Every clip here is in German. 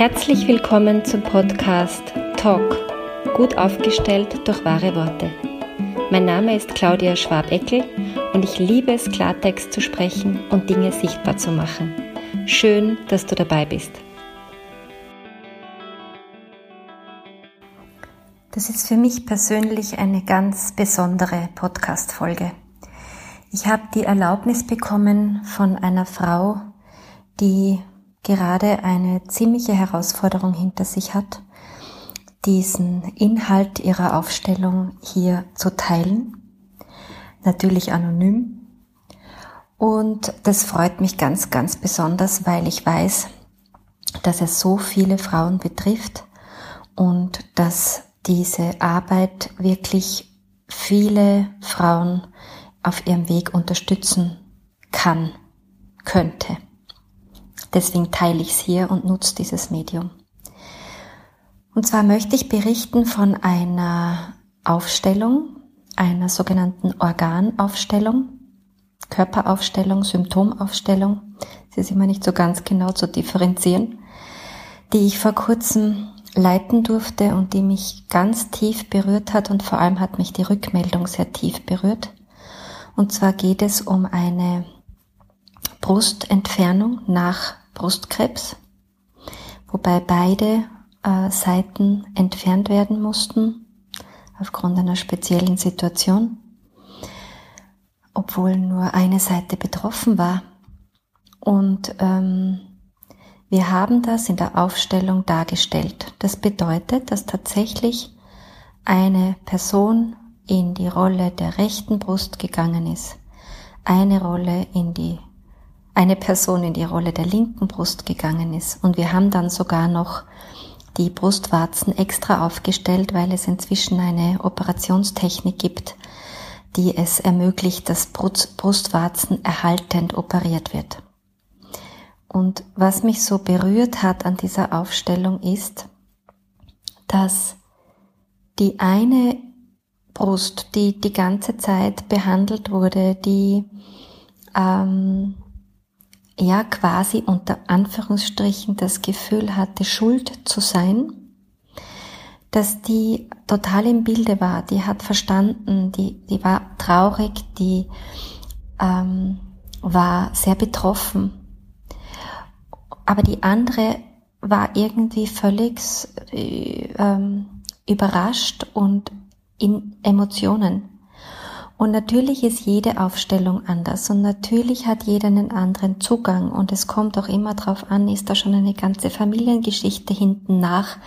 Herzlich willkommen zum Podcast Talk, gut aufgestellt durch wahre Worte. Mein Name ist Claudia Schwab-Eckel und ich liebe es, Klartext zu sprechen und Dinge sichtbar zu machen. Schön, dass du dabei bist. Das ist für mich persönlich eine ganz besondere Podcast-Folge. Ich habe die Erlaubnis bekommen von einer Frau, die gerade eine ziemliche Herausforderung hinter sich hat, diesen Inhalt ihrer Aufstellung hier zu teilen, natürlich anonym. Und das freut mich ganz, ganz besonders, weil ich weiß, dass es so viele Frauen betrifft und dass diese Arbeit wirklich viele Frauen auf ihrem Weg unterstützen kann, könnte. Deswegen teile ich es hier und nutze dieses Medium. Und zwar möchte ich berichten von einer Aufstellung, einer sogenannten Organaufstellung, Körperaufstellung, Symptomaufstellung. Es ist immer nicht so ganz genau zu differenzieren, die ich vor kurzem leiten durfte und die mich ganz tief berührt hat und vor allem hat mich die Rückmeldung sehr tief berührt. Und zwar geht es um eine Brustentfernung nach Brustkrebs, wobei beide äh, Seiten entfernt werden mussten aufgrund einer speziellen Situation, obwohl nur eine Seite betroffen war. Und ähm, wir haben das in der Aufstellung dargestellt. Das bedeutet, dass tatsächlich eine Person in die Rolle der rechten Brust gegangen ist, eine Rolle in die eine Person in die Rolle der linken Brust gegangen ist. Und wir haben dann sogar noch die Brustwarzen extra aufgestellt, weil es inzwischen eine Operationstechnik gibt, die es ermöglicht, dass Brustwarzen erhaltend operiert wird. Und was mich so berührt hat an dieser Aufstellung ist, dass die eine Brust, die die ganze Zeit behandelt wurde, die ähm, er quasi unter Anführungsstrichen das Gefühl hatte, schuld zu sein, dass die total im Bilde war, die hat verstanden, die, die war traurig, die ähm, war sehr betroffen. Aber die andere war irgendwie völlig äh, ähm, überrascht und in Emotionen. Und natürlich ist jede Aufstellung anders und natürlich hat jeder einen anderen Zugang und es kommt auch immer darauf an, ist da schon eine ganze Familiengeschichte hinten nach,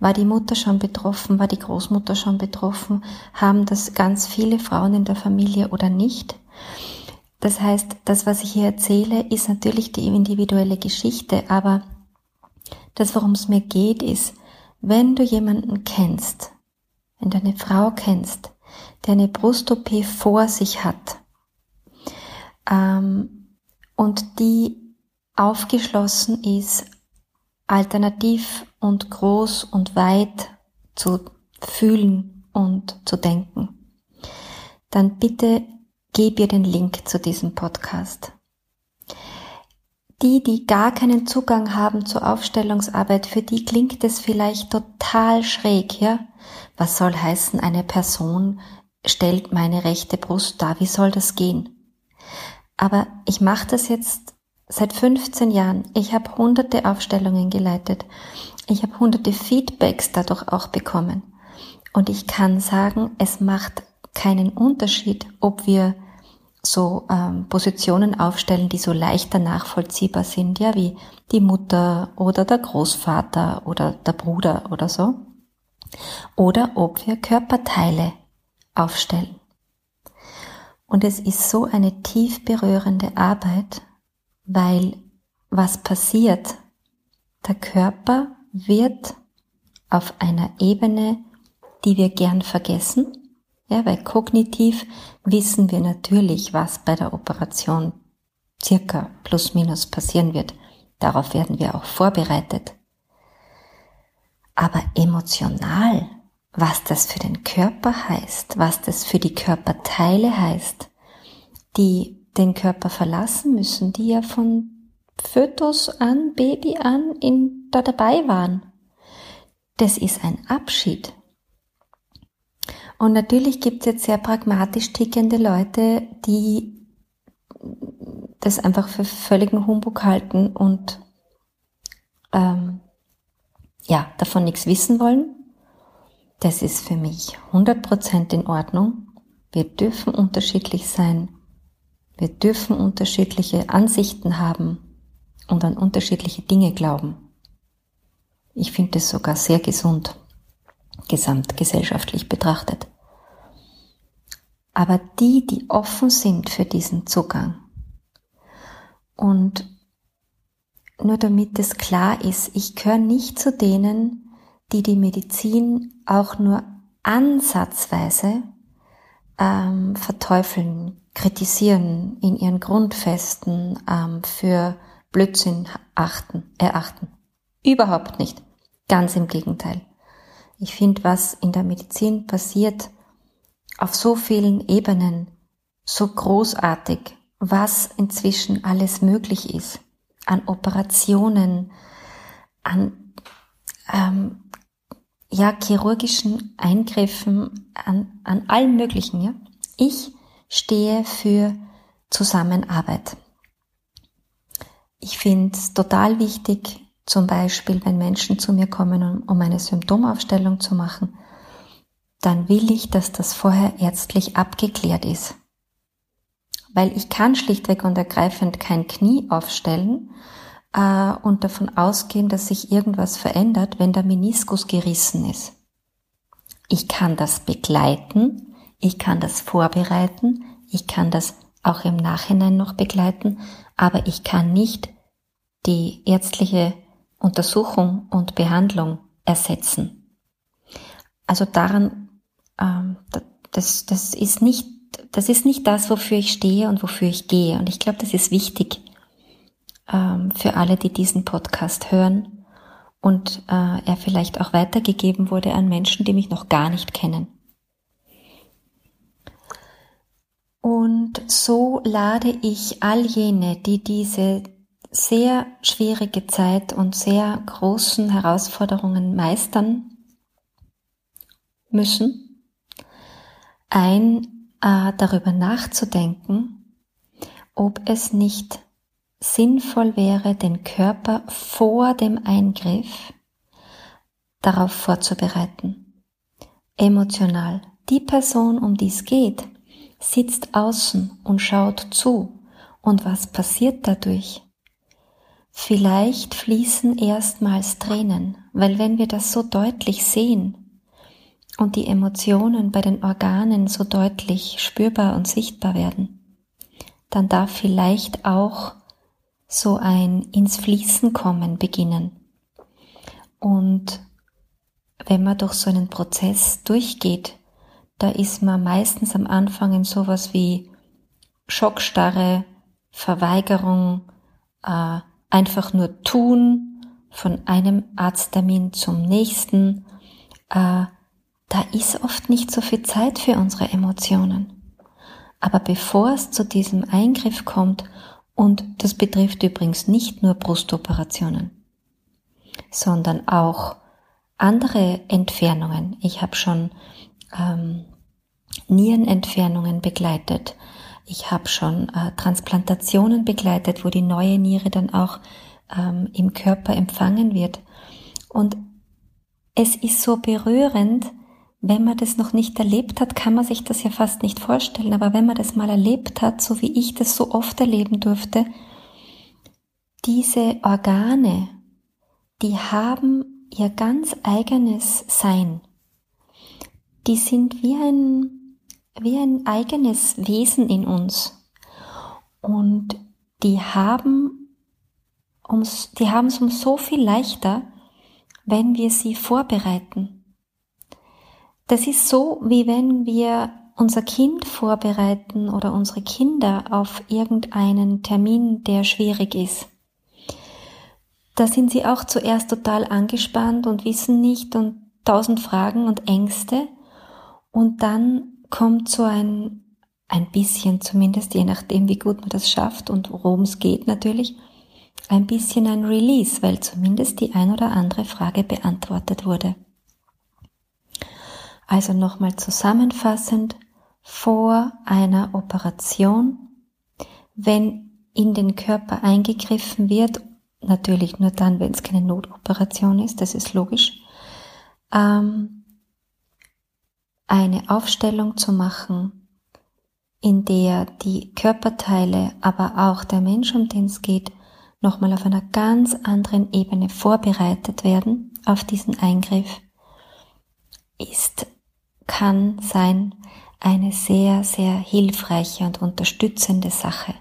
war die Mutter schon betroffen, war die Großmutter schon betroffen, haben das ganz viele Frauen in der Familie oder nicht. Das heißt, das, was ich hier erzähle, ist natürlich die individuelle Geschichte, aber das, worum es mir geht, ist, wenn du jemanden kennst, wenn du eine Frau kennst, der eine Brust-OP vor sich hat ähm, und die aufgeschlossen ist, alternativ und groß und weit zu fühlen und zu denken, dann bitte gib ihr den Link zu diesem Podcast. Die, die gar keinen Zugang haben zur Aufstellungsarbeit, für die klingt es vielleicht total schräg, ja? Was soll heißen, eine Person stellt meine rechte Brust dar. Wie soll das gehen? Aber ich mache das jetzt seit 15 Jahren. Ich habe hunderte Aufstellungen geleitet. Ich habe hunderte Feedbacks dadurch auch bekommen. Und ich kann sagen, es macht keinen Unterschied, ob wir so ähm, Positionen aufstellen, die so leichter nachvollziehbar sind, ja, wie die Mutter oder der Großvater oder der Bruder oder so. Oder ob wir Körperteile aufstellen. Und es ist so eine tief berührende Arbeit, weil was passiert? Der Körper wird auf einer Ebene, die wir gern vergessen, ja, weil kognitiv wissen wir natürlich, was bei der Operation circa plus minus passieren wird. Darauf werden wir auch vorbereitet. Aber emotional was das für den Körper heißt, was das für die Körperteile heißt, die den Körper verlassen müssen, die ja von Fötus an, Baby an, in, da dabei waren. Das ist ein Abschied. Und natürlich gibt es jetzt sehr pragmatisch tickende Leute, die das einfach für völligen Humbug halten und ähm, ja, davon nichts wissen wollen. Das ist für mich 100% in Ordnung. Wir dürfen unterschiedlich sein. Wir dürfen unterschiedliche Ansichten haben und an unterschiedliche Dinge glauben. Ich finde es sogar sehr gesund, gesamtgesellschaftlich betrachtet. Aber die, die offen sind für diesen Zugang und nur damit es klar ist, ich gehöre nicht zu denen, die die Medizin auch nur ansatzweise ähm, verteufeln, kritisieren, in ihren Grundfesten ähm, für Blödsinn achten, erachten. Überhaupt nicht. Ganz im Gegenteil. Ich finde, was in der Medizin passiert, auf so vielen Ebenen, so großartig, was inzwischen alles möglich ist, an Operationen, an ähm, ja, chirurgischen Eingriffen, an, an allem Möglichen. Ja? Ich stehe für Zusammenarbeit. Ich finde es total wichtig, zum Beispiel, wenn Menschen zu mir kommen, um, eine Symptomaufstellung zu machen, dann will ich, dass das vorher ärztlich abgeklärt ist. Weil ich kann schlichtweg und ergreifend kein Knie aufstellen äh, und davon ausgehen, dass sich irgendwas verändert, wenn der Meniskus gerissen ist. Ich kann das begleiten, ich kann das vorbereiten, ich kann das auch im Nachhinein noch begleiten, aber ich kann nicht die ärztliche Untersuchung und Behandlung ersetzen. Also daran, ähm, das, das ist nicht, das ist nicht das, wofür ich stehe und wofür ich gehe. Und ich glaube, das ist wichtig ähm, für alle, die diesen Podcast hören und äh, er vielleicht auch weitergegeben wurde an Menschen, die mich noch gar nicht kennen. Und so lade ich all jene, die diese sehr schwierige Zeit und sehr großen Herausforderungen meistern müssen, ein, äh, darüber nachzudenken, ob es nicht sinnvoll wäre, den Körper vor dem Eingriff darauf vorzubereiten. Emotional. Die Person, um die es geht, sitzt außen und schaut zu. Und was passiert dadurch? Vielleicht fließen erstmals Tränen, weil wenn wir das so deutlich sehen und die Emotionen bei den Organen so deutlich spürbar und sichtbar werden, dann darf vielleicht auch so ein ins Fließen kommen beginnen. Und wenn man durch so einen Prozess durchgeht, da ist man meistens am Anfang in sowas wie Schockstarre, Verweigerung, äh, einfach nur tun, von einem Arzttermin zum nächsten. Äh, da ist oft nicht so viel Zeit für unsere Emotionen. Aber bevor es zu diesem Eingriff kommt, und das betrifft übrigens nicht nur Brustoperationen, sondern auch andere Entfernungen. Ich habe schon ähm, Nierenentfernungen begleitet. Ich habe schon äh, Transplantationen begleitet, wo die neue Niere dann auch ähm, im Körper empfangen wird. Und es ist so berührend, wenn man das noch nicht erlebt hat, kann man sich das ja fast nicht vorstellen. Aber wenn man das mal erlebt hat, so wie ich das so oft erleben durfte, diese Organe, die haben ihr ganz eigenes Sein die sind wie ein, wie ein eigenes Wesen in uns. Und die haben ums, die haben es um so viel leichter, wenn wir sie vorbereiten. Das ist so, wie wenn wir unser Kind vorbereiten oder unsere Kinder auf irgendeinen Termin, der schwierig ist. Da sind sie auch zuerst total angespannt und wissen nicht und tausend Fragen und Ängste. Und dann kommt so ein, ein bisschen zumindest, je nachdem, wie gut man das schafft und worum es geht natürlich, ein bisschen ein Release, weil zumindest die ein oder andere Frage beantwortet wurde. Also nochmal zusammenfassend, vor einer Operation, wenn in den Körper eingegriffen wird, natürlich nur dann, wenn es keine Notoperation ist, das ist logisch, ähm, eine Aufstellung zu machen, in der die Körperteile, aber auch der Mensch, um den es geht, nochmal auf einer ganz anderen Ebene vorbereitet werden auf diesen Eingriff, ist, kann sein eine sehr, sehr hilfreiche und unterstützende Sache.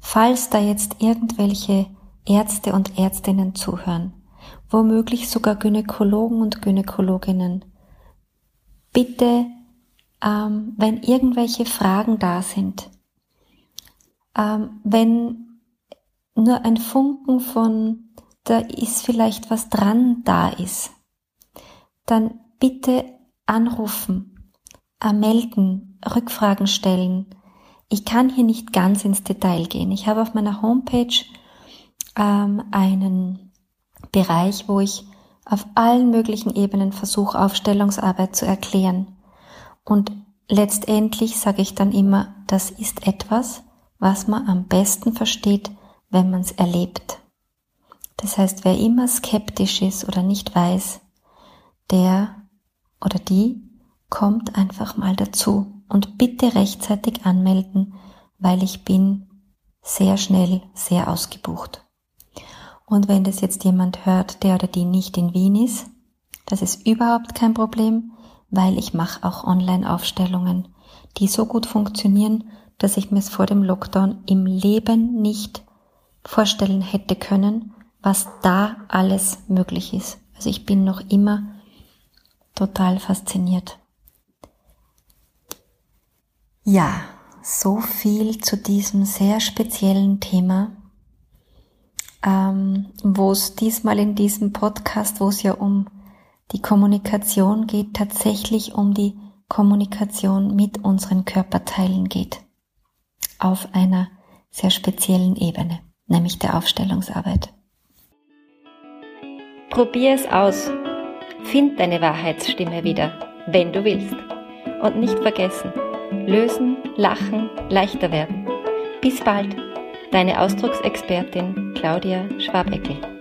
Falls da jetzt irgendwelche Ärzte und Ärztinnen zuhören, womöglich sogar Gynäkologen und Gynäkologinnen, bitte, ähm, wenn irgendwelche Fragen da sind, ähm, wenn nur ein Funken von, da ist vielleicht was dran da ist, dann bitte anrufen, äh, melden, Rückfragen stellen. Ich kann hier nicht ganz ins Detail gehen. Ich habe auf meiner Homepage ähm, einen Bereich, wo ich auf allen möglichen Ebenen versuche, Aufstellungsarbeit zu erklären. Und letztendlich sage ich dann immer, das ist etwas, was man am besten versteht, wenn man es erlebt. Das heißt, wer immer skeptisch ist oder nicht weiß, der oder die kommt einfach mal dazu und bitte rechtzeitig anmelden, weil ich bin sehr schnell sehr ausgebucht. Und wenn das jetzt jemand hört, der oder die nicht in Wien ist, das ist überhaupt kein Problem, weil ich mache auch Online-Aufstellungen, die so gut funktionieren, dass ich mir es vor dem Lockdown im Leben nicht vorstellen hätte können, was da alles möglich ist. Also ich bin noch immer total fasziniert. Ja, so viel zu diesem sehr speziellen Thema, ähm, wo es diesmal in diesem Podcast, wo es ja um die Kommunikation geht, tatsächlich um die Kommunikation mit unseren Körperteilen geht. Auf einer sehr speziellen Ebene, nämlich der Aufstellungsarbeit. Probier es aus. Find deine Wahrheitsstimme wieder, wenn du willst. Und nicht vergessen, lösen, lachen, leichter werden. Bis bald, deine Ausdrucksexpertin Claudia Schwabeckel.